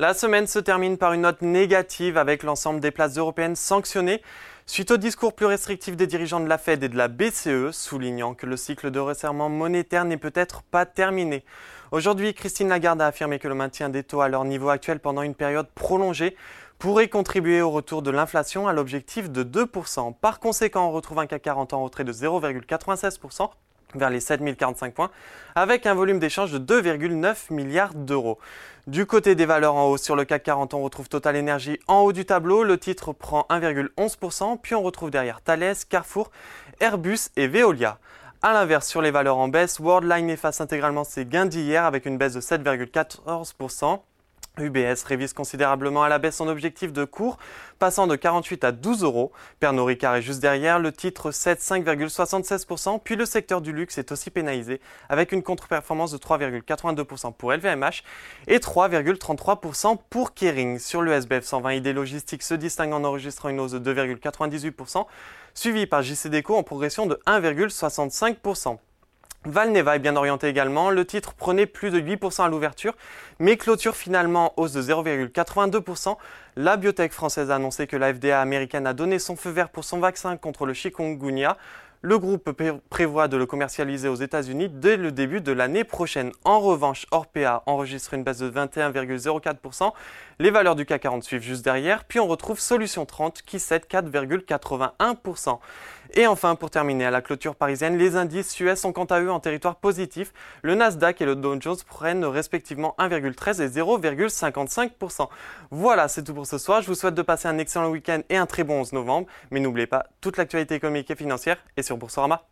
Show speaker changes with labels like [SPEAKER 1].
[SPEAKER 1] La semaine se termine par une note négative avec l'ensemble des places européennes sanctionnées suite au discours plus restrictif des dirigeants de la Fed et de la BCE, soulignant que le cycle de resserrement monétaire n'est peut-être pas terminé. Aujourd'hui, Christine Lagarde a affirmé que le maintien des taux à leur niveau actuel pendant une période prolongée pourrait contribuer au retour de l'inflation à l'objectif de 2%. Par conséquent, on retrouve un CAC 40 en retrait de 0,96% vers les 7045 points, avec un volume d'échange de 2,9 milliards d'euros. Du côté des valeurs en hausse sur le CAC 40, on retrouve Total Energy en haut du tableau. Le titre prend 1,11%, puis on retrouve derrière Thales, Carrefour, Airbus et Veolia. A l'inverse, sur les valeurs en baisse, Worldline efface intégralement ses gains d'hier avec une baisse de 7,14%. UBS révise considérablement à la baisse son objectif de cours, passant de 48 à 12 euros. Pernod Ricard est juste derrière, le titre cède 5,76%, puis le secteur du luxe est aussi pénalisé, avec une contre-performance de 3,82% pour LVMH et 3,33% pour Kering. Sur le SBF 120, ID Logistique se distingue en enregistrant une hausse de 2,98%, suivi par JCDECO en progression de 1,65%. Valneva est bien orienté également. Le titre prenait plus de 8% à l'ouverture, mais clôture finalement hausse de 0,82%. La biotech française a annoncé que la FDA américaine a donné son feu vert pour son vaccin contre le chikungunya. Le groupe prévoit de le commercialiser aux États-Unis dès le début de l'année prochaine. En revanche, Orpea enregistre une baisse de 21,04%. Les valeurs du CAC 40 suivent juste derrière. Puis on retrouve Solution 30 qui cède 4,81%. Et enfin, pour terminer, à la clôture parisienne, les indices US sont quant à eux en territoire positif. Le Nasdaq et le Dow Jones prennent respectivement 1,13 et 0,55%. Voilà, c'est tout pour ce soir. Je vous souhaite de passer un excellent week-end et un très bon 11 novembre. Mais n'oubliez pas, toute l'actualité économique et financière est sur Boursorama.